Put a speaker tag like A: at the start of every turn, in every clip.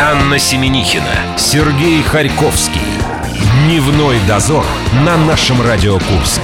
A: Анна Семенихина, Сергей Харьковский. Дневной дозор на нашем Радио Курск.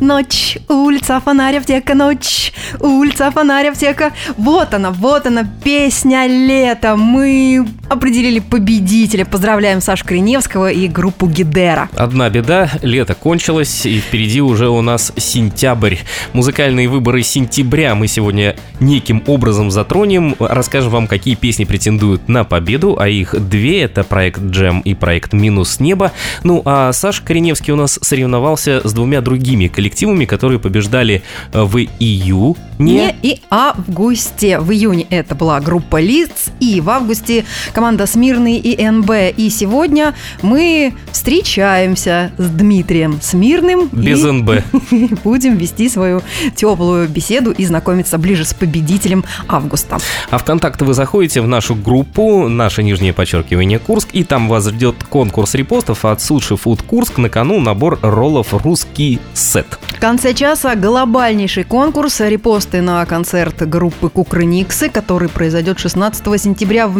B: Ночь, улица, фонарь, аптека, ночь, улица, фонарь, аптека. Вот она, вот она, песня лета. Мы определили победителя. Поздравляем Сашу Криневского и группу Гидера.
C: Одна беда, лето кончилось, и впереди уже у нас сентябрь. Музыкальные выборы сентября мы сегодня неким образом затронем. Расскажем вам, какие песни претендуют на победу, а их две. Это проект Джем и проект Минус Небо. Ну, а Саша Кореневский у нас соревновался с двумя другими коллективами которые побеждали э, в июне.
B: Не и августе. В июне это была группа Лиц, и в августе команда Смирный и НБ. И сегодня мы встречаемся с Дмитрием Смирным.
C: Без и НБ.
B: Будем вести свою теплую беседу и знакомиться ближе с победителем августа.
C: А в контакты вы заходите в нашу группу, наше нижнее подчеркивание Курск, и там вас ждет конкурс репостов от Суши Фуд Курск на кону набор роллов «Русский сет».
B: В конце часа глобальнейший конкурс репосты на концерт группы Кукрыниксы, который произойдет 16 сентября в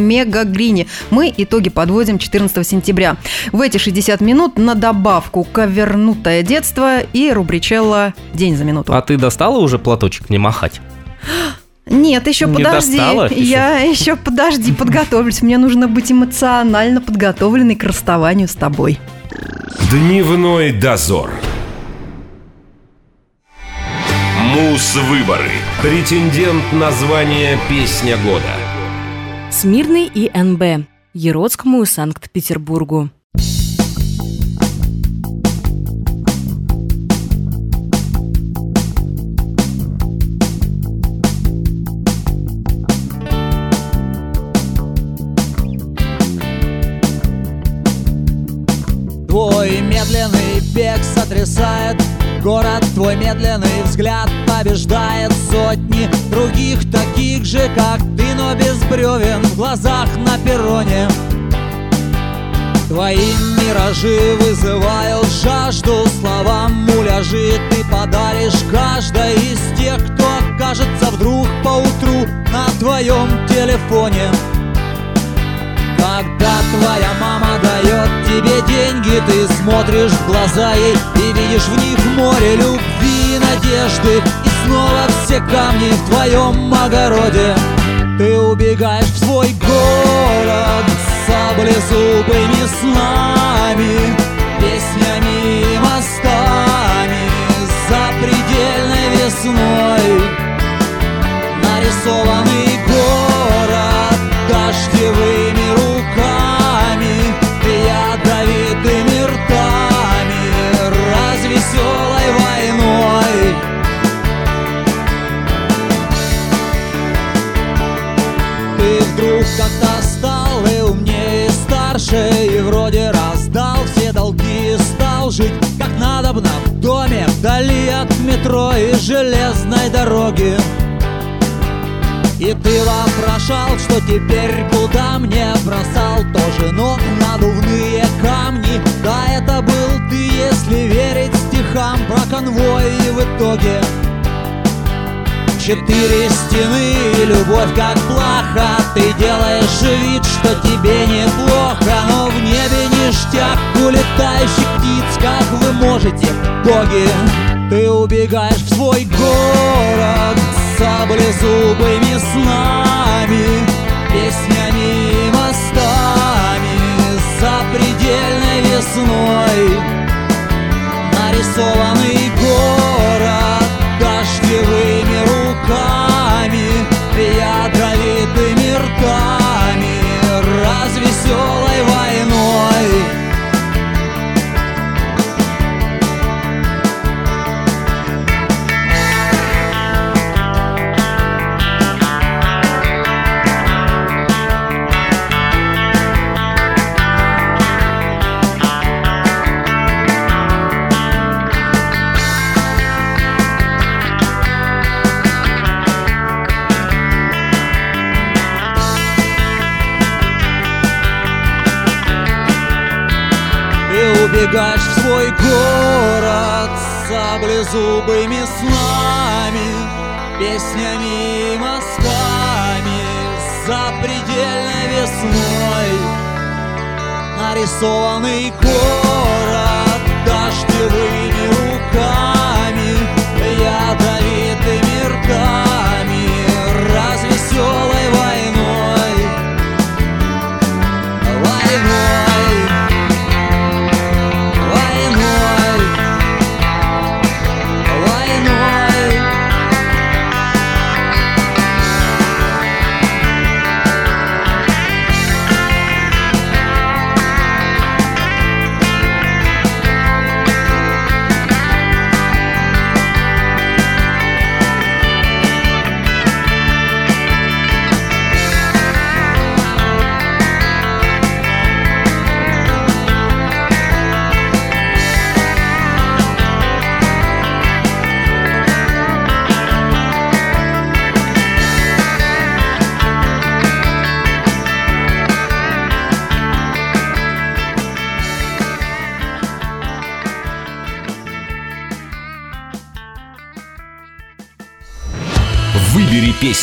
B: Мегагрине. Мы итоги подводим 14 сентября. В эти 60 минут на добавку «Ковернутое детство» и рубричелла «День за минуту».
C: А ты достала уже платочек не махать?
B: Нет, еще
C: Не
B: подожди.
C: достала? Еще?
B: Я еще подожди, подготовлюсь. Мне нужно быть эмоционально подготовленной к расставанию с тобой.
A: Дневной дозор. Мус-выборы. Претендент на звание «Песня года».
D: Смирный и НБ. Ероцкому и Санкт-Петербургу.
E: Твой медленный бег сотрясает Город твой медленный взгляд побеждает сотни Других таких же, как ты, но без бревен В глазах на перроне. Твои миражи вызывают жажду Словам муляжи ты подаришь каждой из тех, кто окажется вдруг поутру на твоем телефоне когда твоя мама дает тебе деньги Ты смотришь в глаза ей и видишь в них море любви и надежды. И снова все камни в твоем огороде. Ты убегаешь в свой город Саблезубыми снами Песнями и мостами Запредельной весной. Нарисованный город дождевыми Вдали от метро и железной дороги. И ты вопрошал, что теперь куда мне бросал Тоже ног надувные камни. Да, это был ты, если верить стихам Про конвой и в итоге. Четыре стены и любовь как плаха. Ты делаешь вид, что тебе неплохо Но в небе ништяк у птиц Как вы можете, боги Ты убегаешь в свой город Саблезубыми снами Песнями и мостами Запредельной весной Нарисованный город Убегаешь свой город Саблезубыми снами Песнями и мазками. Запредельной весной Нарисованный город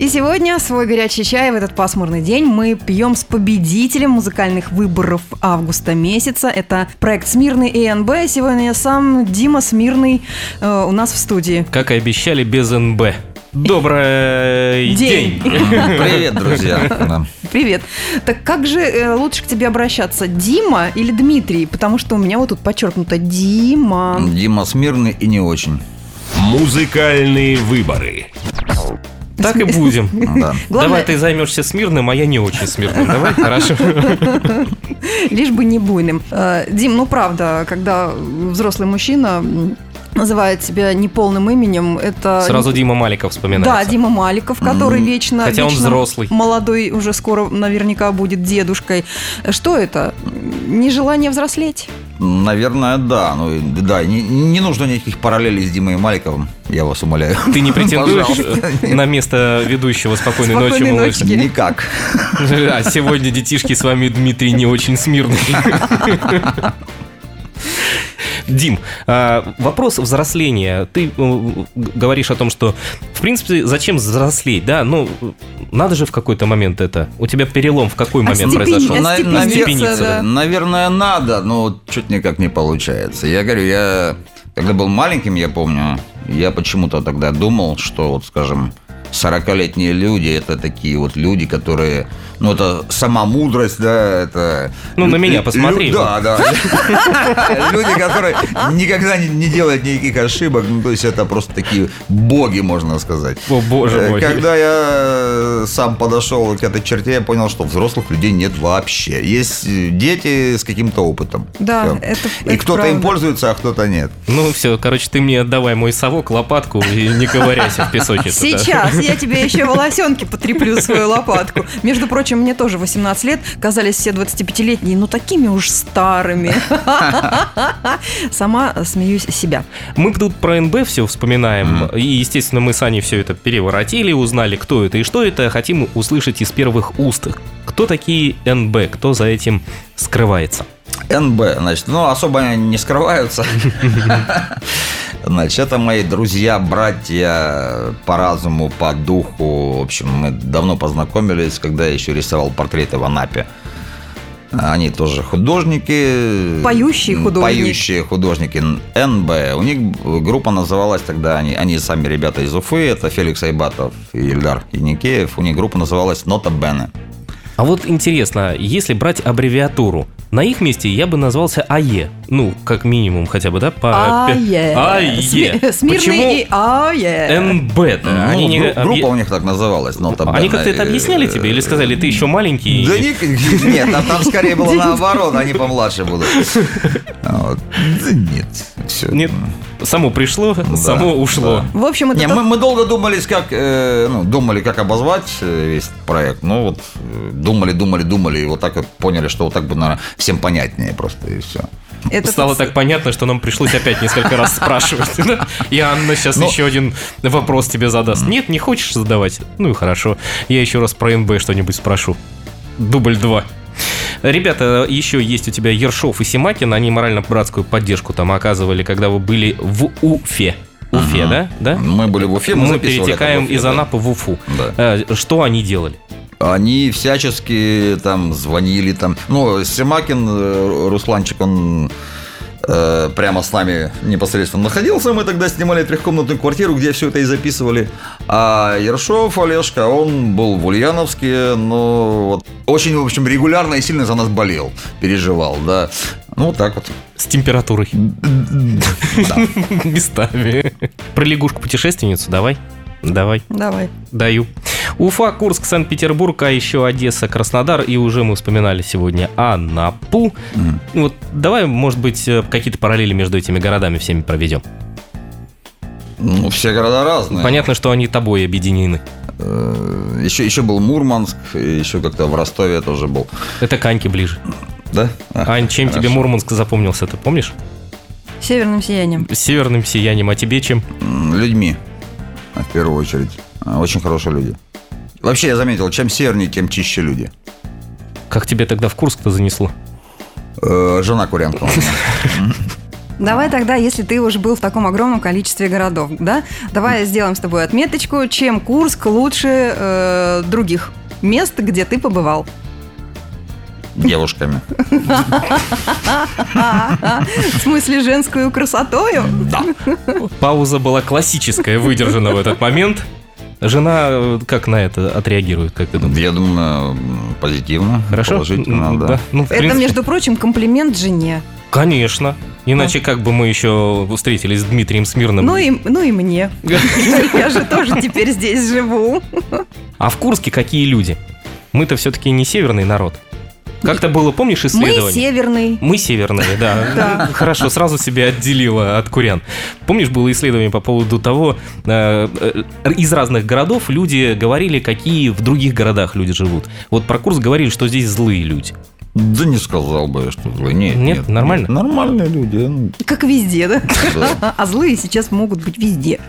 B: И сегодня свой горячий чай в этот пасмурный день мы пьем с победителем музыкальных выборов августа месяца. Это проект «Смирный ИНБ». Сегодня сам Дима Смирный э, у нас в студии.
C: Как и обещали, без НБ. Добрый
B: День.
C: день.
F: Привет, друзья.
B: Привет. Так как же э, лучше к тебе обращаться, Дима или Дмитрий? Потому что у меня вот тут подчеркнуто Дима.
F: Дима смирный и не очень.
A: Музыкальные выборы.
C: Так и будем.
F: Да.
B: Главное,
C: Давай ты займешься смирным, а я не очень смирным. Давай, хорошо.
B: лишь бы не буйным. Э, Дим, ну правда, когда взрослый мужчина называет себя неполным именем, это...
C: Сразу Дима Маликов
B: Да,
C: вспоминается.
B: Дима Маликов, который вечно,
C: Хотя он
B: вечно
C: взрослый.
B: молодой, уже скоро наверняка будет дедушкой. Что это? Нежелание взрослеть?
F: Наверное, да. Ну, да, не, не нужно никаких параллелей с Димой Маликовым, я вас умоляю.
C: Ты не претендуешь на место ведущего «Спокойной,
B: «Спокойной
C: ночи, малыш»?
F: Никак.
C: А сегодня, детишки, с вами Дмитрий не очень смирный. Дим, а, вопрос взросления. Ты э, говоришь о том, что, в принципе, зачем взрослеть, да? Ну, надо же в какой-то момент это. У тебя перелом в какой момент
B: Остепени-
C: произошел?
B: да.
F: Наверное, надо, но чуть никак не получается. Я говорю, я когда был маленьким, я помню, я почему-то тогда думал, что, вот, скажем, 40-летние люди это такие вот люди, которые, ну, это сама мудрость, да, это...
C: Ну, на меня
F: Лю-
C: посмотри.
F: Да, да. Люди, которые никогда не делают никаких ошибок, ну, то есть это просто такие боги, можно сказать.
C: О, боже
F: Э,
C: мой.
F: Когда я сам подошел к этой черте, я понял, что взрослых людей нет вообще. Есть э, дети с каким-то опытом.
B: Да, это-
F: И кто-то им пользуется, а кто-то нет.
C: Ну, все, короче, ты мне отдавай мой совок, лопатку и не ковыряйся в песочнице. да.
B: Я тебе еще волосенки потреплю свою лопатку. Между прочим, мне тоже 18 лет. Казались все 25-летние, ну такими уж старыми. Сама смеюсь себя.
C: Мы тут про НБ все вспоминаем, и, естественно, мы с Аней все это переворотили, узнали, кто это и что это. Хотим услышать из первых уст, кто такие НБ, кто за этим скрывается.
F: НБ, значит, ну, особо не скрываются. Значит, это мои друзья, братья по разуму, по духу. В общем, мы давно познакомились, когда я еще рисовал портреты в Анапе. Они тоже художники.
B: Поющие художники.
F: Поющие художники. НБ. У них группа называлась тогда, они, они сами ребята из Уфы, это Феликс Айбатов и Ильдар Яникеев. У них группа называлась Нота Бене.
C: А вот интересно, если брать аббревиатуру, на их месте я бы назвался АЕ. Ну, как минимум, хотя бы, да? По...
B: Ае.
C: АЕ.
B: Сми- Смирный и АЕ.
C: НБ-то?
F: Ну,
C: Они не-
F: гру- группа
C: объ-
F: у них так называлась, Нота
C: Они
F: Бене.
C: как-то это объясняли тебе или сказали, ты еще маленький?
F: Да ни- нет, там, там скорее было наоборот, они помладше будут. А. Да нет, все.
C: Нет, само пришло, само ушло.
B: В общем, это
F: Не,
B: тот-
F: мы, мы долго думали, как, э, ну, думали, как обозвать э, весь проект. Ну, вот э, думали, думали, думали, и вот так вот поняли, что вот так бы, наверное, всем понятнее просто, и все.
B: Это
C: Стало
B: тот-
C: так понятно, что нам пришлось опять несколько раз спрашивать. да? И Анна сейчас
F: Ну.
C: еще один вопрос тебе задаст. Нет, не хочешь задавать? Ну и хорошо. Я еще раз про НБ что-нибудь спрошу. Дубль 2. Ребята, еще есть у тебя Ершов и Симакин. Они морально-братскую поддержку там оказывали, когда вы были в Уфе. Уфе, да? да?
F: Мы были в Уфе, мы,
C: Мы перетекаем
F: Уфе,
C: из
F: да.
C: Анапы в Уфу.
F: Да.
C: Э, Что они делали?
F: Они всячески там звонили там. Ну, Семакин, э, Русланчик, он э, прямо с нами непосредственно находился. Мы тогда снимали трехкомнатную квартиру, где все это и записывали. А Ершов Олежка, он был в Ульяновске, но вот очень, в общем, регулярно и сильно за нас болел, переживал, да. Ну, вот так вот.
C: С температурой. Местами. Про лягушку-путешественницу давай. Давай.
B: Давай.
C: Даю. Уфа, Курск, Санкт-Петербург, а еще Одесса, Краснодар. И уже мы вспоминали сегодня Анапу.
F: Мгм.
C: Вот давай, может быть, э, какие-то параллели между этими городами всеми проведем.
F: Ну, все города разные.
C: Понятно, что они тобой объединены.
F: Э, Еще, еще был Мурманск, еще как-то в Ростове я тоже был.
C: Это Каньки ближе.
F: Да? А,
C: Ань, чем тебе
F: хорошо.
C: Мурманск запомнился, ты помнишь?
B: Северным сиянием.
C: С северным сиянием, а тебе чем?
F: Людьми, в первую очередь. А, Очень хорошие люди. Вообще, я заметил, чем севернее, тем чище люди.
C: Как тебе тогда в Курск-то занесло?
F: Э, Жена курянка.
B: Давай тогда, если ты уже был в таком огромном количестве городов, да, давай сделаем с тобой отметочку, чем Курск лучше э, других мест, где ты побывал.
F: Девушками.
B: В смысле, женскую красотою?
F: Да.
C: Пауза была классическая, выдержана в этот момент. Жена э, как на это отреагирует, как ты думаешь?
F: Я думаю, позитивно,
C: Хорошо?
F: положительно,
C: М,
F: да.
C: Ну,
B: Это,
C: принципе,
B: между прочим, комплимент жене.
C: Конечно. Иначе как бы мы еще встретились с Дмитрием Смирным.
B: Ну и, ну и мне. Я же тоже теперь здесь живу.
C: А в Курске какие люди? Мы-то все-таки не северный народ. Как-то было, помнишь,
B: Мы
C: исследование?
B: северный.
C: Мы северные, да. Хорошо, сразу себя отделила от курян. Помнишь, было исследование по поводу того, э, э, из разных городов люди говорили, какие в других городах люди живут. Вот про Курск говорили, что здесь злые люди.
F: Да не сказал бы, я, что злые. Нет,
C: Нет, нормально?
F: Нормальные люди. ну,
B: Как везде, да?
F: да.
B: А злые сейчас могут быть везде.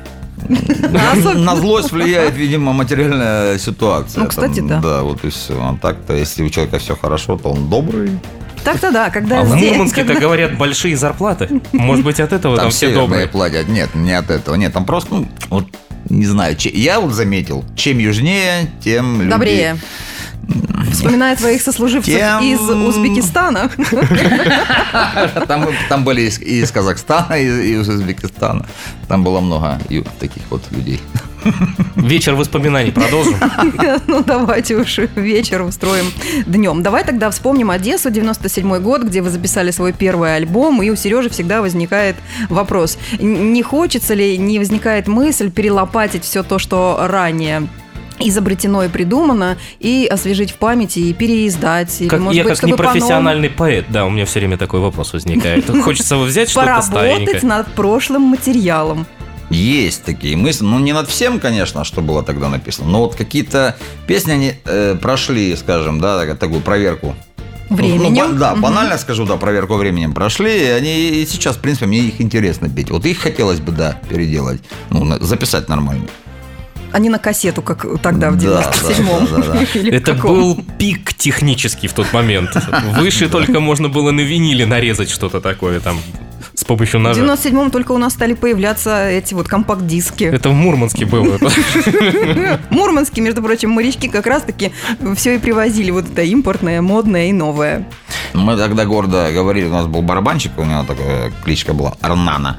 F: На злость влияет, видимо, материальная ситуация.
B: Ну, кстати, да.
F: Да, вот и все. А так-то, если у человека все хорошо, то он добрый.
B: Так-то да, когда
C: А в
B: здесь-
C: Мурманске-то
B: когда-
C: говорят большие зарплаты. Может быть, от этого там,
F: Там
C: все добрые.
F: платят. Нет, не от этого. Нет, там просто, ну, вот, не знаю. че- Я вот заметил, чем южнее, тем люди...
B: Добрее. Вспоминая твоих сослуживцев
F: Тем-
B: из Узбекистана.
F: Там, там были из, и из Казахстана, и, и из Узбекистана. Там было много таких вот людей.
C: Вечер воспоминаний продолжим.
B: Ну, давайте уж вечер устроим днем. Давай тогда вспомним Одессу, 97 год, где вы записали свой первый альбом, и у Сережи всегда возникает вопрос, не хочется ли, не возникает мысль перелопатить все то, что ранее изобретено и придумано, и освежить в памяти, и переиздать. Или,
C: Как,
B: может
C: я
B: быть,
C: как непрофессиональный поэт, да, у меня все время такой вопрос возникает. Хочется взять что-то
B: поработать над прошлым материалом.
F: Есть такие мысли. Ну, не над всем, конечно, что было тогда написано. Но вот какие-то песни, они э, прошли, скажем, да, так- такую проверку. Ну,
B: Временем.
F: ба- да,
B: Мгм.
F: банально скажу, да, проверку временем прошли, и они и сейчас, в принципе, мне их интересно петь. Вот их хотелось бы, да, переделать, ну, записать нормально.
B: А не на кассету, как тогда в
F: Да, да,
B: 97-м.
F: да, да, да.
B: Или в
C: Это
B: каком.
C: был пик технический в тот момент. Выше только можно было на виниле нарезать что-то такое там с помощью
B: В
C: ножа.
B: 97-м только у нас стали появляться эти вот компакт-диски.
C: Это в Мурманске было.
B: Мурманские, между прочим, морячки как раз-таки все и привозили. Вот это импортное, модное и новое.
F: Мы тогда гордо говорили, у нас был барабанщик, у него такая кличка была Арнана.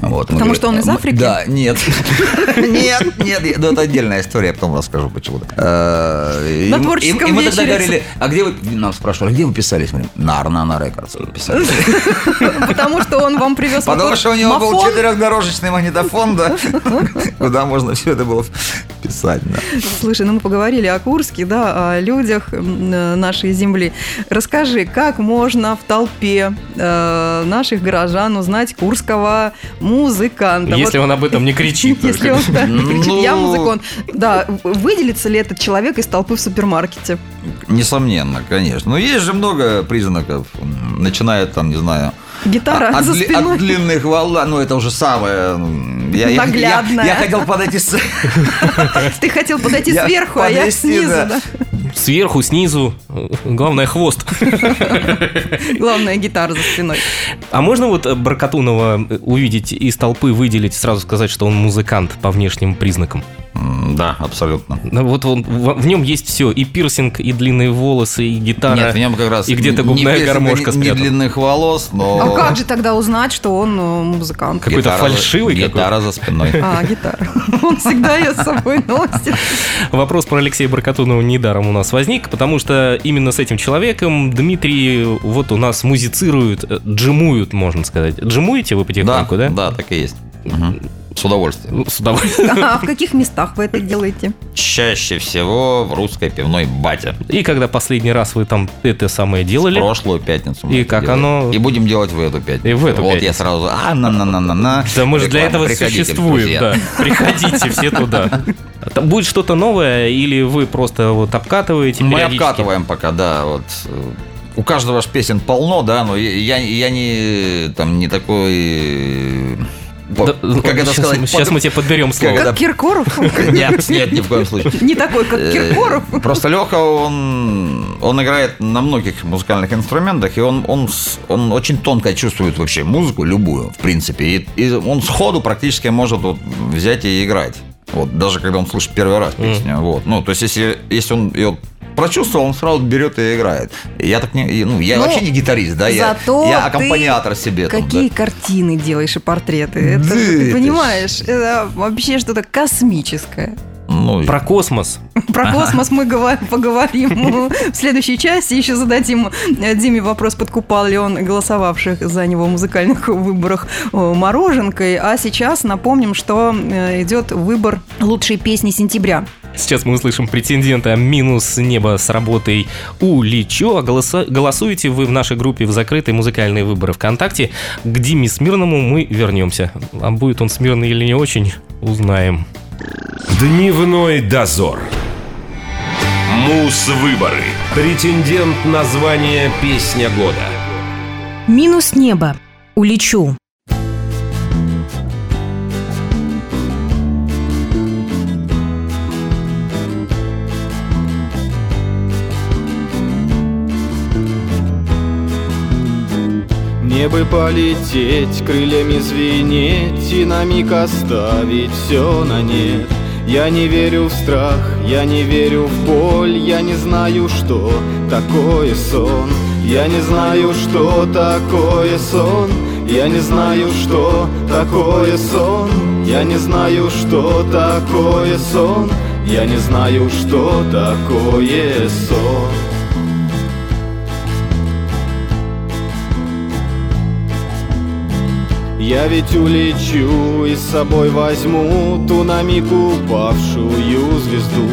F: Вот,
B: Потому
F: говорим,
B: что он из Африки?
F: Да, нет. Нет, нет, ну это отдельная история, я потом расскажу почему-то. Э,
B: На творческом
F: И мы тогда говорили, а где вы, нас спрашивали, где вы писались? Мы говорим, на Арнана Рекордс вы писались.
B: Потому что он вам привез
F: Потому что у него был четырехдорожечный магнитофон, да, куда можно все это было писать.
B: Слушай, ну мы поговорили о Курске, да, о людях э, нашей земли. Расскажи, как можно в толпе э, наших горожан узнать курского музыканта?
C: Если
B: Вот
C: он об этом не кричит.
B: Если он не кричит, я
F: Ну.
B: музыкант. Да, выделится ли этот человек из толпы в супермаркете?
F: Несомненно, конечно. Но есть же много признаков. Начиная там, не знаю,
B: Гитара
F: от,
B: за
F: дли-
B: спиной.
F: от длинных волн, ну это уже самое... м, Я, я- я-
B: Наглядное.
F: Я, хотел подойти с...
B: Ты хотел подойти
F: Я
B: сверху, а я снизу?
C: Сверху, снизу, главное хвост.
B: Главное, гитара за спиной.
C: А можно вот э, Баркатунова э, увидеть из толпы, выделить, сразу сказать, что он музыкант по внешним признакам?
F: Да, абсолютно.
C: Ну, Вот он, в, в нем есть все, и пирсинг, и длинные волосы, и гитара.
F: Нет, в нем как раз
C: и где-то
F: не
C: губная
F: песенка,
C: гармошка
F: не, не длинных волос, но...
B: А как же тогда узнать, что он э, музыкант?
C: Какой-то
F: гитара за-
C: фальшивый какой-то.
F: Гитара за спиной.
B: А, гитара. Он всегда ее с собой носит.
C: Вопрос про Алексея Баркатунова недаром у нас возник, потому что именно с этим человеком Дмитрий вот у нас музицирует, э, джимуют, можно сказать. Джимуете вы
F: Да,
C: потихоньку, да?
F: да, так и есть. С удовольствием.
C: Ну, С удовольствием.
B: А в каких местах вы это делаете?
F: Чаще всего в русской пивной бате.
C: И когда последний раз вы там это самое делали?
F: В прошлую пятницу. мы
C: И
F: это
C: как
F: делали.
C: оно-
F: И будем делать в эту пятницу.
C: И в эту
F: Вот
C: пятницу.
F: я сразу, а, на на на на на
C: Да мы же для этого существуем, да. Приходите все туда. Там будет что-то новое, или вы просто вот обкатываете
F: Мы обкатываем пока, да, вот. У каждого ж песен полно, да, но я, я не там не такой. По-
C: Да,
F: как это
C: сейчас,
F: сказать?
C: Сейчас
F: под-
C: мы тебе подберем слово.
B: Как Киркоров?
F: Нет, нет, ни в коем случае.
B: Не такой, как
F: Э,
B: Киркоров.
F: Просто Леха, он, он играет на многих музыкальных инструментах, и он, он, он очень тонко чувствует вообще музыку, любую, в принципе. И, и он сходу практически может вот взять и играть. Вот, даже когда он слышит первый раз песню. Вот. Ну, то есть, если, если он ее прочувствовал, он сразу берет и играет. Я так не. Ну, я
B: Ну,
F: вообще не гитарист, да, я, я аккомпаниатор себе. там,
B: Какие
F: да.
B: картины делаешь и портреты. Это
F: Да
B: ты понимаешь, это вообще что-то космическое.
F: Ну,
C: Про космос.
B: Про космос мы говор- поговорим в следующей части. Еще зададим э, Диме вопрос, подкупал ли он голосовавших за него в музыкальных выборах э, мороженкой. А сейчас напомним, что э, идет выбор лучшей песни сентября.
C: Сейчас мы услышим претендента «Минус небо» с работой «Улечу». А голосуете вы в нашей группе в закрытой музыкальные выборы ВКонтакте. К Диме Смирному мы вернемся. А будет он смирный или не очень, узнаем.
A: Дневной дозор. Мус-выборы. Претендент на звание «Песня года».
D: Минус небо. Улечу.
G: Мне бы полететь, крыльями звенеть И на миг оставить все на нет. Я не верю в страх, я не верю в боль Я не знаю, что такое сон. Я не знаю, что такое сон. Я не знаю, что такое сон. Я не знаю, что такое сон. Я не знаю, что такое сон Я ведь улечу и с собой возьму Ту на миг упавшую звезду.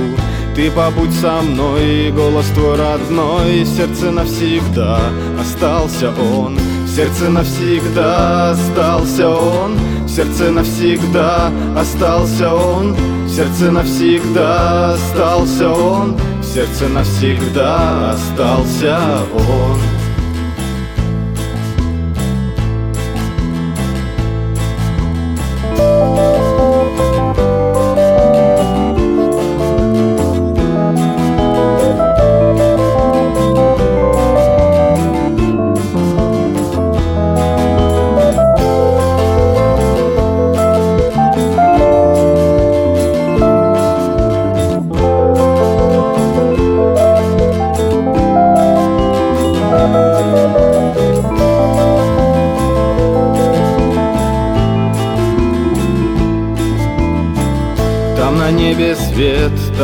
G: Ты побудь со мной, голос твой родной В сердце навсегда остался он. Сердце навсегда остался он сердце навсегда остался он. Сердце навсегда остался он В сердце навсегда остался он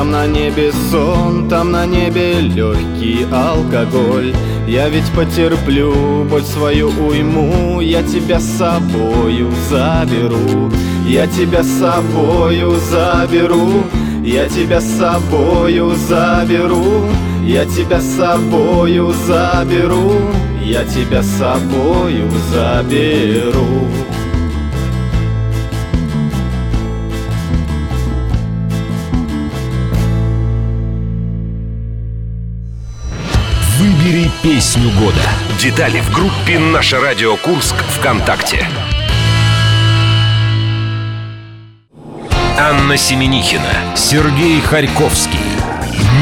G: там на небе сон, там на небе легкий алкоголь. Я ведь потерплю боль свою уйму, я тебя с собою заберу, я тебя с собою заберу, я тебя с собою заберу, я тебя с собою заберу, я тебя с собою заберу.
A: Песню года. Детали в группе «Наше радио Курск» ВКонтакте. Анна Семенихина, Сергей Харьковский.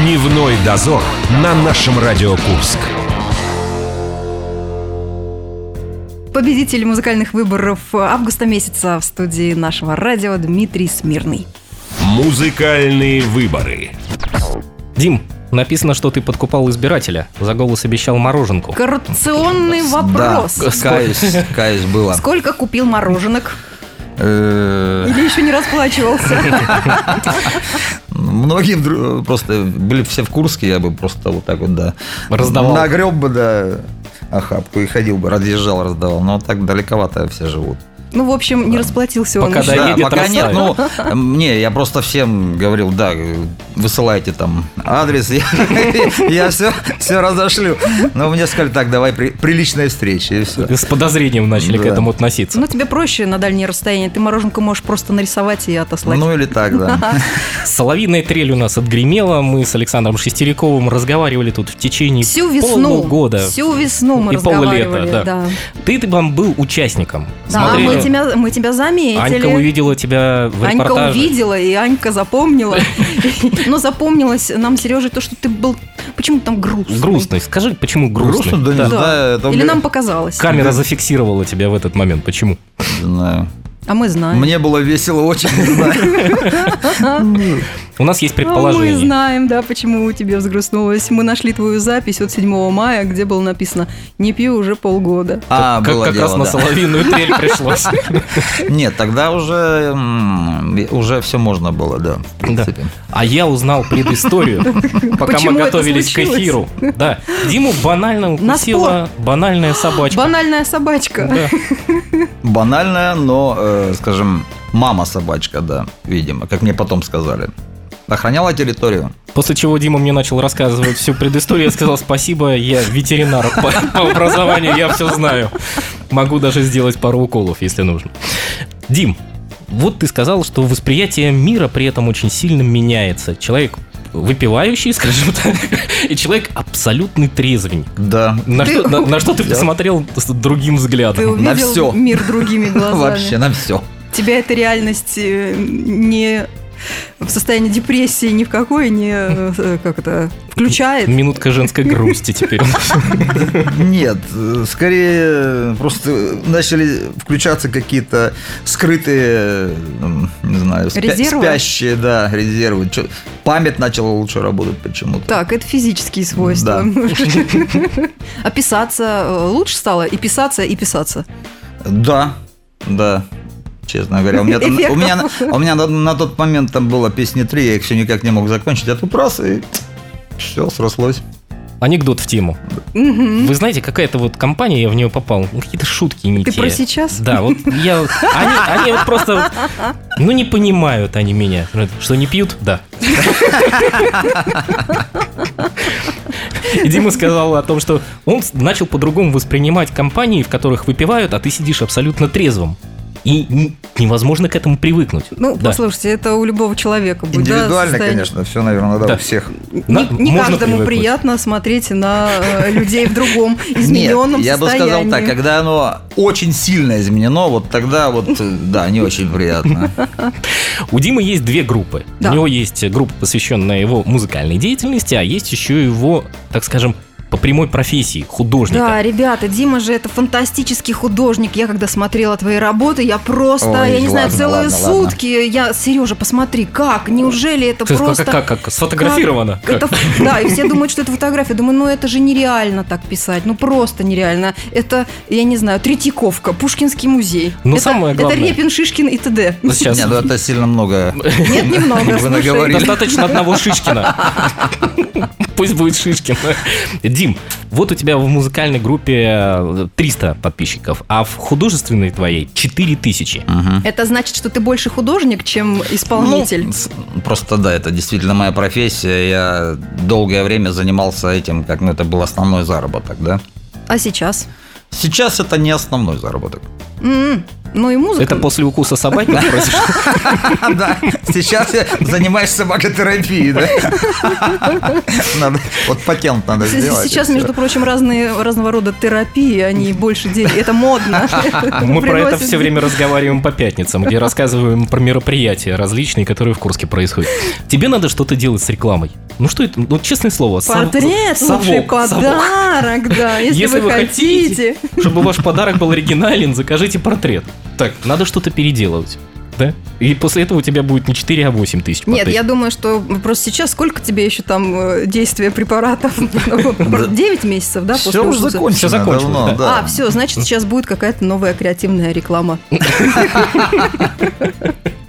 A: Дневной дозор на нашем Радио Курск.
B: Победитель музыкальных выборов августа месяца в студии нашего радио Дмитрий Смирный.
A: Музыкальные выборы.
C: Дим, написано, что ты подкупал избирателя. За голос обещал мороженку.
B: Коррупционный вопрос.
F: Да, каюсь, каюсь было.
B: Сколько купил мороженок?
F: Э,
B: Или еще не расплачивался?
F: Многие вдруг- просто были все в Курске, я бы просто вот так вот, да.
C: Раздавал.
F: Нагреб бы, да, охапку и ходил бы, разъезжал, раздавал. Но так далековато все живут.
B: Ну, в общем, не расплатился он.
C: Пока
B: еще.
C: доедет,
F: да, пока нет, ну, не, я просто всем говорил, да, высылайте там адрес, я, все, все разошлю. Но мне сказали, так, давай при- приличная встреча, и все.
C: С подозрением начали к этому относиться.
B: Ну, тебе проще на дальнее расстояние. Ты мороженку можешь просто нарисовать и отослать.
F: Ну или так, да.
C: Соловьиная трель у нас отгремела. Мы с Александром Шестеряковым разговаривали тут в течение
B: Всю весну.
C: полугода.
B: Всю весну мы
C: И
B: разговаривали.
C: да.
B: да.
C: Ты там был участником.
B: Да,
C: Смотрели?
B: мы тебя, мы тебя заметили.
C: Анька увидела тебя в
B: Анька
C: репортаже.
B: увидела, и Анька запомнила. Но запомнилось нам, Сережа, то, что ты был почему-то там грустный.
C: Грустный. Скажи, почему грустный?
F: Грустно, да не знаю.
B: Или
F: мне-
B: нам показалось.
C: Камера зафиксировала тебя в этот момент. Почему?
F: Не знаю.
B: А мы знаем.
F: Мне было весело очень.
C: У нас есть
B: А мы
C: предположение.
B: знаем, да, почему у тебя взгрустнулось. Мы нашли твою запись от 7 мая, где было написано «Не пью уже полгода».
F: А,
C: как
F: было
C: как раз на соловиную трель пришлось.
F: Нет, тогда уже, уже все можно было, да, в
C: Да.
F: принципе.
C: А я узнал предысторию, пока мы готовились к эфиру. Да, Диму банально
B: На
C: укусила банальная собачка.
B: Банальная собачка.
F: Банальная, но, э, скажем, мама-собачка, да, видимо, как мне потом сказали. Охраняла территорию.
C: После чего Дима мне начал рассказывать всю предысторию. Я сказал спасибо, я ветеринар по, по образованию, я все знаю. Могу даже сделать пару уколов, если нужно. Дим, вот ты сказал, что восприятие мира при этом очень сильно меняется. Человек выпивающий, скажем так, и человек абсолютный трезвенник.
F: Да,
C: На,
B: Ты-
C: что, на, на что ты посмотрел с другим
B: Ты
C: взглядом?
F: На
B: увидел
F: всё.
B: мир другими глазами.
F: вообще на все.
B: Тебя эта реальность э, не в состоянии депрессии ни в какой не э, как это включает.
C: Минутка женской грусти теперь.
F: Нет, скорее просто начали включаться какие-то скрытые, не знаю,
B: Резервы?
F: спящие, да, резервы. Память начала лучше работать почему-то.
B: Так, это физические свойства. А писаться э, лучше стало? И писаться, и писаться.
F: Да, да. Честно говоря, у меня, там- у меня, на- у меня на, на тот момент там было песни три, я их все никак не мог закончить. Я тут раз и все, срослось.
C: Анекдот в тему.
B: Мгм.
C: Вы знаете, какая-то вот компания, я в нее попал, ну, какие-то шутки не
B: Ты
C: те.
B: про сейчас?
C: Да, вот я... Они, они вот просто... Ну, не понимают они меня. Что, не пьют? Да. И Дима сказал о том, что он начал по-другому воспринимать компании, в которых выпивают, а ты сидишь абсолютно трезвым. И невозможно к этому привыкнуть.
B: Ну,
C: Да.
B: послушайте, это у любого человека будет. да,
F: Индивидуально,
B: состояние.
F: конечно, все, наверное, да,
C: Да.
F: у всех.
B: Не, не
C: можно
B: каждому
C: привыкнуть.
B: приятно смотреть на э, людей в другом измененном
F: Нет, я бы
B: состоянии.
F: сказал так, когда оно очень сильно изменено, вот тогда вот, э, да, не очень приятно.
C: У Димы есть две группы.
B: Да.
C: У него есть группа, посвященная его музыкальной деятельности, а есть еще его, так скажем, по прямой профессии художника.
B: Да, ребята, Дима же это фантастический художник. Я когда смотрела твои работы, я просто,
F: Ой,
B: я не знаю,
F: ладно,
B: целые
F: ладно, ладно.
B: сутки. Я, Сережа, посмотри, как? Неужели это
C: Как-
B: просто...
C: как, как, как, сфотографировано?
B: Как? Это, да, и все думают, что это фотография. Думаю, ну это же нереально так писать. Ну просто нереально. Это, я не знаю, Третьяковка, Пушкинский музей.
C: Ну,
B: это,
C: самое главное.
B: Это Репин, Шишкин и т.д.
C: Ну, Сейчас
F: Нет, ну это сильно много.
B: Нет, немного.
F: Вы
B: слушай.
F: наговорили.
C: достаточно одного Шишкина. Пусть будет Шишкин. Дим, вот у тебя в музыкальной группе э, 300 подписчиков, а в художественной твоей 4000.
B: Это значит, что ты больше художник, чем исполнитель.
F: Ну, просто да, это действительно моя профессия. Я долгое время занимался этим, как ну, это был основной заработок, да.
B: А сейчас?
F: Сейчас это не основной заработок.
B: М, Ну и музыка.
C: Это после укуса собаки?
F: Да, сейчас я занимаюсь собакотерапией, да? Надо, вот патент надо сделать.
B: Сейчас, между прочим, разные разного рода терапии, они больше денег. Это модно.
C: Мы про это все время разговариваем по пятницам, где рассказываем про мероприятия различные, которые в Курске происходят. Тебе надо что-то делать с рекламой. Ну что это? Ну, честное слово.
B: Портрет,
C: совок,
B: лучший подарок, да, если, вы хотите.
C: чтобы ваш подарок был оригинален, закажите портрет. Так, надо что-то переделывать. Да? И после этого у тебя будет не 4, а 8 тысяч
B: Нет, я думаю, что просто сейчас сколько тебе еще там э, действия препаратов? 9 месяцев, да, после
F: Все уже закончено
C: да.
B: А, все, значит, сейчас будет какая-то новая креативная реклама.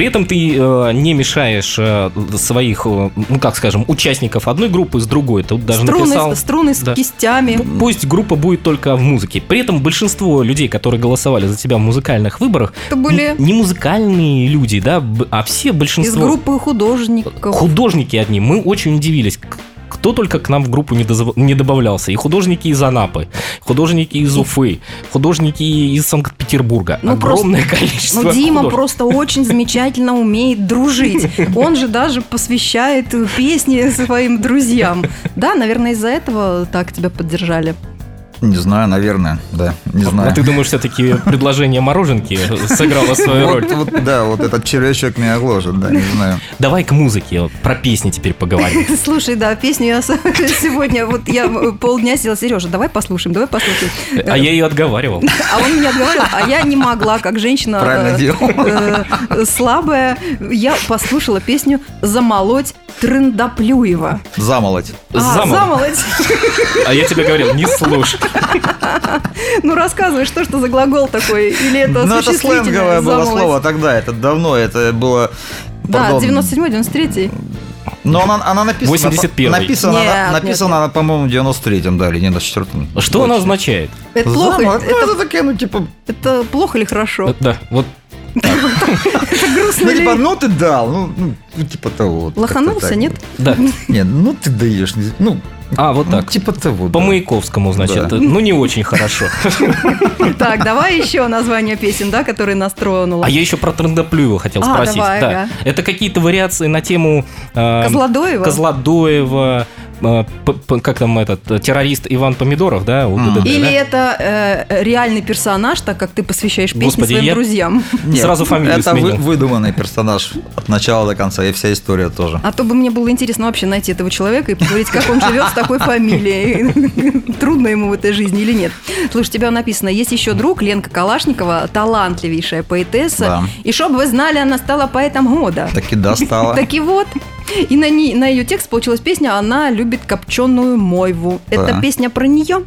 C: При этом ты э, не мешаешь э, своих, э, ну как скажем, участников одной группы с другой. Тут даже написал...
B: Струны, струны с
C: Да.
B: кистями.
C: Пусть группа будет только в музыке. При этом большинство людей, которые голосовали за тебя в музыкальных выборах,
B: Это были
C: не, музыкальные люди, да, а все
B: из
C: большинство
B: группы художников.
C: художники одни. Мы очень удивились. Кто только к нам в группу не, дозав- не добавлялся. И художники из Анапы, художники из Уфы, художники из Санкт-Петербурга.
B: Ну,
C: Огромное количество
B: Ну, Дима
C: художников.
B: просто очень замечательно умеет дружить. Он же даже посвящает песни своим друзьям. Да, наверное, из-за этого так тебя поддержали.
F: Не знаю, наверное, да, не
C: А
F: знаю.
C: ты думаешь, все-таки предложение мороженки сыграло свою роль?
F: Вот, вот, да, вот этот червячок меня гложет, да, не знаю.
C: Давай к музыке, вот про песни теперь поговорим.
B: Слушай, да, песню я сегодня, вот я полдня сидела, Сережа, давай послушаем, давай послушаем.
C: А я ее отговаривал.
B: А он меня отговаривал, а я не могла, как женщина э, э, слабая. Я послушала песню «Замолоть Трындаплюева».
F: Замолоть.
B: А,
C: Замолоть.
B: «Замолоть».
C: А я тебе говорил, не слушай.
B: Ну, рассказывай, что что за глагол такой? Или это
F: Ну, это сленговое было слово тогда, это давно, это было...
B: Да,
F: пардон,
B: 97-й, 93-й.
F: Но она, она написана...
C: 81-й.
F: Написана,
B: Нет,
F: она,
B: нет,
F: написана она, по-моему, в 93-м, да, или 94-м.
C: Что она означает?
B: Это плохо?
F: Замолоть, ну,
B: Это,
F: это такие, ну, типа,
B: это плохо или хорошо?
C: Да, вот
B: Это грустно
F: ну, типа, ну ты дал, ну, ну, типа того.
B: Лоханулся, нет?
C: Да.
F: Нет, ну ты даешь, не- ну,
C: А, вот
F: ну,
C: так.
F: типа того.
C: По
F: да.
C: Маяковскому, значит.
F: Да.
C: Ну, не очень хорошо.
B: Так, давай еще название песен, да, которые нас тронуло.
C: А я еще про Трендоплюева хотел
B: А,
C: спросить.
B: давай,
C: Да.
B: ага.
C: Это какие-то вариации на тему... э,
B: Козлодоева?
C: Козлодоева, как там этот, э, террорист Иван Помидоров, да? у
F: Мгм.
C: ДДТ,
B: Или
C: да?
B: это э, реальный персонаж, так как ты посвящаешь песни
C: Господи,
B: своим
C: я-
B: друзьям.
F: Нет,
C: Сразу фамилию
F: Это вы- выдуманный персонаж от начала до конца, и вся история тоже.
B: А то бы мне было интересно вообще найти этого человека и поговорить, как он живет с такой фамилией. Трудно ему в этой жизни или нет. Слушай, у тебя написано, есть еще друг Ленка Калашникова, талантливейшая поэтесса.
F: Да.
B: И чтоб вы знали, она стала поэтом года.
F: Таки достала.
B: Так и вот. И на, ней- на ее текст получилась песня «Она любит копченую мойву». Это
F: Да.
B: песня про нее?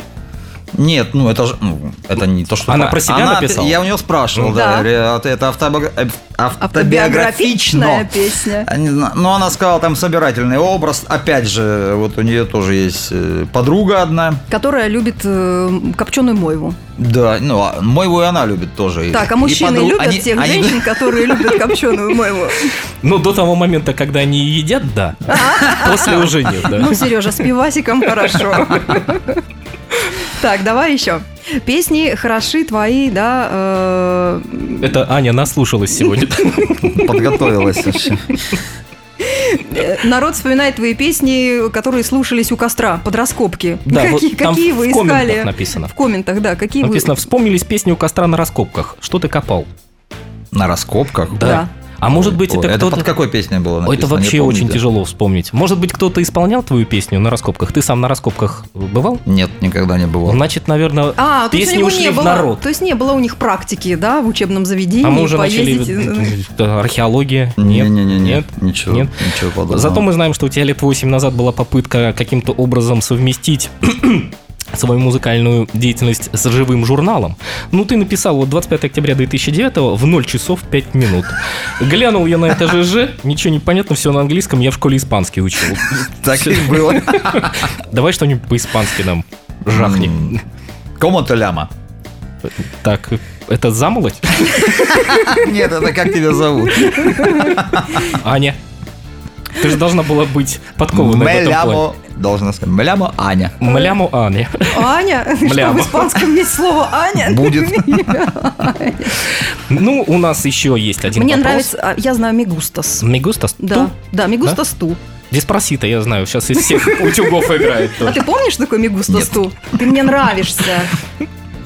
F: Нет, ну это же, ну, это не то, что...
C: Она про себя
F: Она-
C: написала?
F: Я у нее спрашивал, да,
B: да.
F: это- это автобиогра- автобиографично.
B: Автобиографичная песня.
F: А не знаю, Но она сказала там собирательный образ. Опять же, вот у нее тоже есть э, подруга одна.
B: Которая любит э, копченую мойву.
F: Да, ну, а мойву и она любит тоже.
B: Так, а мужчины
F: подруг-
B: любят
F: они-
B: тех
F: они-
B: женщин, которые любят копченую мойву?
C: Ну, до того момента, когда они едят, да. После уже нет, да.
B: Ну, Сережа, с пивасиком хорошо. Так, давай еще. Песни хороши твои, да. э,
C: Это Аня наслушалась сегодня.
F: Подготовилась вообще.
B: э, Народ вспоминает твои песни, которые слушались у костра под раскопки.
C: Да, вот
B: какие,
C: там
B: какие
C: в
B: вы
C: комментах
B: искали?
C: написано.
B: В комментах, да. Какие
C: Написано,
B: вы...
C: вспомнились песни у костра на раскопках. Что ты копал?
F: На раскопках?
B: Да.
C: А может быть, это
F: это
C: кто-то...
F: под какой песней было написано?
C: Это
F: Не
C: вообще
F: помню,
C: очень
F: да.
C: тяжело вспомнить. Может быть, кто-то исполнял твою песню на раскопках? Ты сам на раскопках бывал?
F: Нет, никогда не бывало.
C: Значит, наверное,
B: А, то есть у
C: песни ушли
B: не
C: в
B: было,
C: народ.
B: то есть не было у них практики, да, в учебном заведении
C: А мы уже
B: поездить.
C: начали... Археология? Нет?
F: Не-не-не,
C: Нет?
F: ничего,
C: Нет?
F: ничего подобного.
C: Зато мы знаем, что у тебя лет 8 назад была попытка каким-то образом совместить свою музыкальную деятельность с живым журналом. Ну, ты написал вот 25 октября 2009 в 0 часов 5 минут. Глянул я на это ЖЖ, ничего не понятно, все на английском, я в школе испанский учил.
F: Так и было.
C: Давай что-нибудь по-испански нам жахни.
F: М. Кому-то ляма.
C: Так, это замолоть?
F: Нет, это как тебя зовут?
C: Аня. Ты же должна была быть подкованной в этом плане.
F: Меляму, должна сказать, Меляму Аня.
C: Мляму Аня.
B: Аня? Что в испанском есть слово Аня?
F: Будет.
C: Ну, у нас еще есть один
B: Мне нравится, а, я знаю Мигустас.
C: Мигустас?
B: Да, да, Мигустас ту.
C: Деспрасита, я знаю, сейчас из всех утюгов играет
B: А ты помнишь такой Мигустас ту? Ты мне нравишься.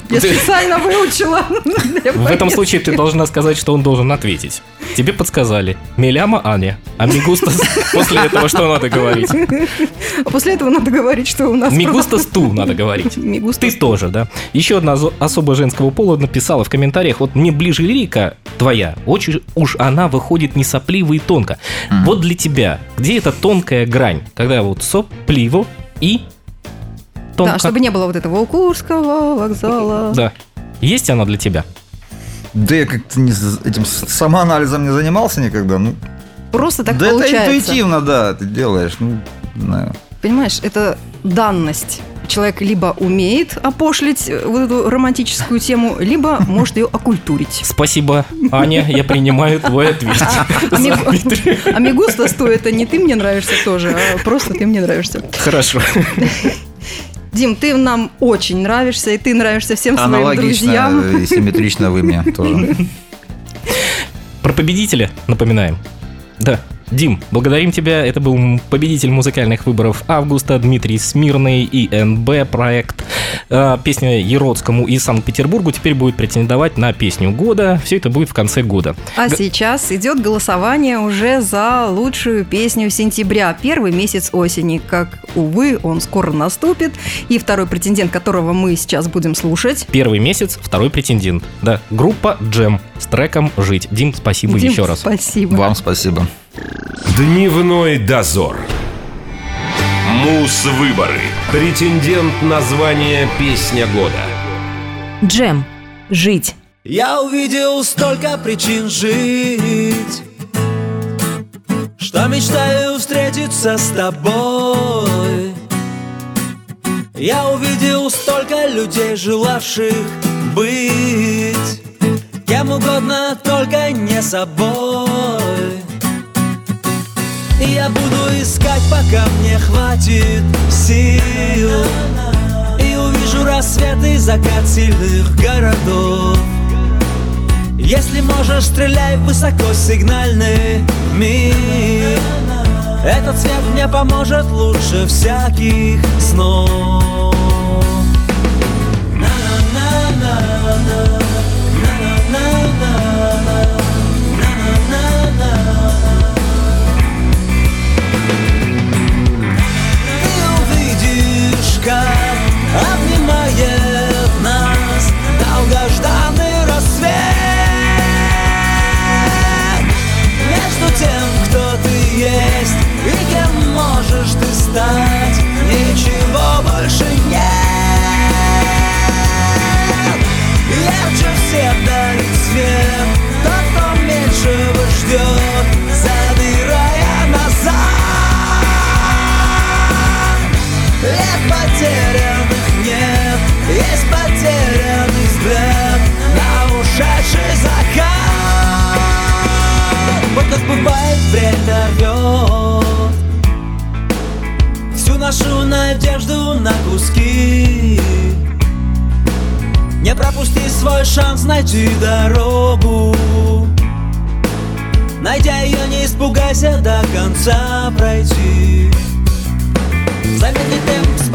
B: Я
C: Ты-
B: специально выучила.
C: В этом случае ты должна сказать, что он должен ответить. Тебе подсказали. Меляма Аня. А Мигустас после этого что надо говорить?
B: А после этого надо говорить, что у нас...
C: Мигустас ту надо говорить. Ты
B: Мигустас
C: тоже, да? Еще одна особа женского пола написала в комментариях, вот мне ближе лирика твоя, очень уж она выходит не сопливо и тонко. Вот для тебя, где эта тонкая грань, когда вот сопливо и тонко?
B: Да, чтобы не было вот этого Курского вокзала.
C: Да. Есть она для тебя?
F: Да я как-то не этим самоанализом не занимался никогда. Ну,
B: Просто так
F: да это
B: получается.
F: интуитивно, да, ты делаешь. Ну, знаю.
B: Понимаешь, это данность. Человек либо умеет опошлить э, вот эту романтическую тему, либо может ее окультурить.
C: Спасибо, Аня, я принимаю твой ответ.
B: А а Мигустас то это не ты мне нравишься тоже, а просто ты мне нравишься.
C: Хорошо.
B: Дим, ты нам очень нравишься, и ты нравишься всем своим друзьям.
F: и симметрично вы мне тоже.
C: Про победителя напоминаем. Да. Дим, благодарим тебя. Это был победитель музыкальных выборов августа Дмитрий Смирный и НБ проект. А, Песня Еродскому и Санкт-Петербургу теперь будет претендовать на песню года. Все это будет в конце года.
B: А
C: Г-
B: сейчас идет голосование уже за лучшую песню сентября, первый месяц осени. Как, увы, он скоро наступит. И второй претендент, которого мы сейчас будем слушать.
C: Первый месяц, второй претендент. Да, группа Джем с треком «Жить». Дим, спасибо
B: Дим,
C: еще раз.
B: Спасибо.
F: Вам спасибо.
A: Дневной дозор. Мус-выборы. Претендент на звание «Песня года».
D: Джем. Жить.
E: Я увидел столько причин жить Что мечтаю встретиться с тобой Я увидел столько людей, желавших быть Кем угодно, только не собой я буду искать, пока мне хватит сил. И увижу рассвет и закат сильных городов. Если можешь, стреляй высоко, сигнальный миг Этот свет мне поможет лучше всяких снов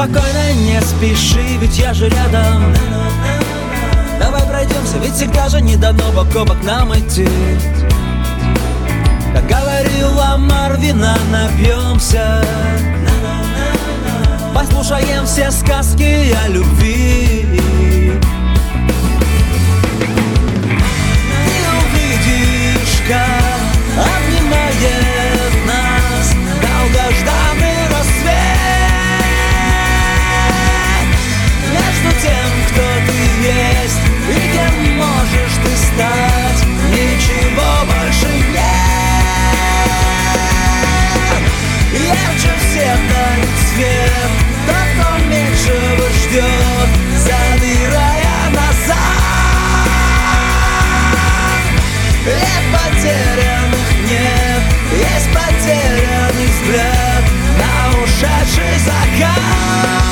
E: спокойно, не спеши, ведь я же рядом. Давай пройдемся, ведь всегда же не дано бок о бок нам идти. Как говорила Марвина, напьемся Послушаем все сказки о любви Ничего больше нет. Ярче всех дает свет Тот, кто меньшего ждет Задырая назад. Лет потерянных нет Есть потерянный
A: взгляд На ушедший закат.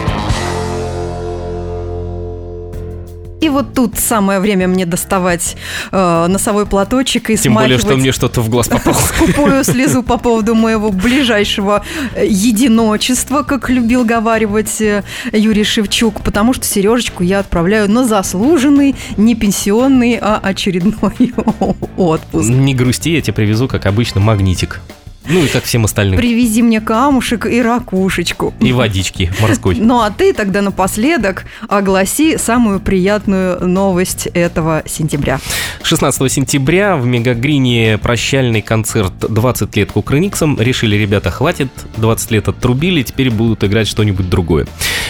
B: И вот тут самое время мне доставать э, носовой платочек и
C: Тем более, что мне что-то в глаз попало.
B: скупую слезу по поводу моего ближайшего э, единочества, как любил говаривать э, Юрий Шевчук, потому что Сережечку я отправляю на заслуженный, не пенсионный, а очередной отпуск.
C: Не грусти, я тебе привезу, как обычно, магнитик. Ну и как всем остальным.
B: Привези мне камушек и ракушечку.
C: И водички морской.
B: Ну а ты тогда напоследок огласи самую приятную новость этого сентября.
C: 16 сентября в Мегагрине прощальный концерт 20 лет Кукрыниксом. Решили, ребята, хватит, 20 лет оттрубили, теперь будут играть что-нибудь другое.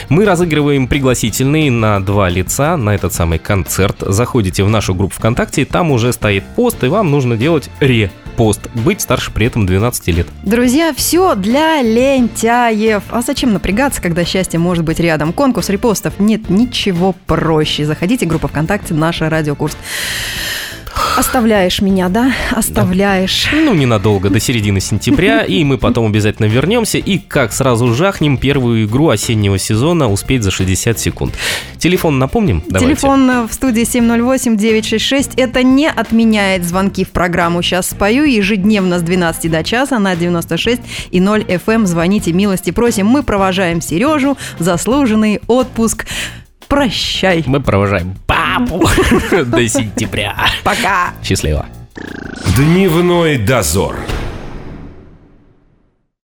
C: Мы разыгрываем пригласительные на два лица на этот самый концерт. Заходите в нашу группу ВКонтакте, там уже стоит пост, и вам нужно делать ре-пост. Быть старше при этом 12 лет.
B: Друзья, все для лентяев. А зачем напрягаться, когда счастье может быть рядом? Конкурс репостов нет ничего проще. Заходите в группу ВКонтакте «Наша радиокурс». Оставляешь меня, да? Оставляешь.
C: Ну, ненадолго, до середины сентября, и мы потом обязательно вернемся и как сразу жахнем первую игру осеннего сезона успеть за 60 секунд. Телефон напомним? Давайте.
B: Телефон в студии 708-966. Это не отменяет звонки в программу «Сейчас спою». Ежедневно с 12 до часа на 96 и 0 FM. Звоните, милости просим. Мы провожаем Сережу заслуженный отпуск. Прощай.
C: Мы провожаем папу до сентября.
B: Пока.
C: Счастливо.
A: Дневной дозор.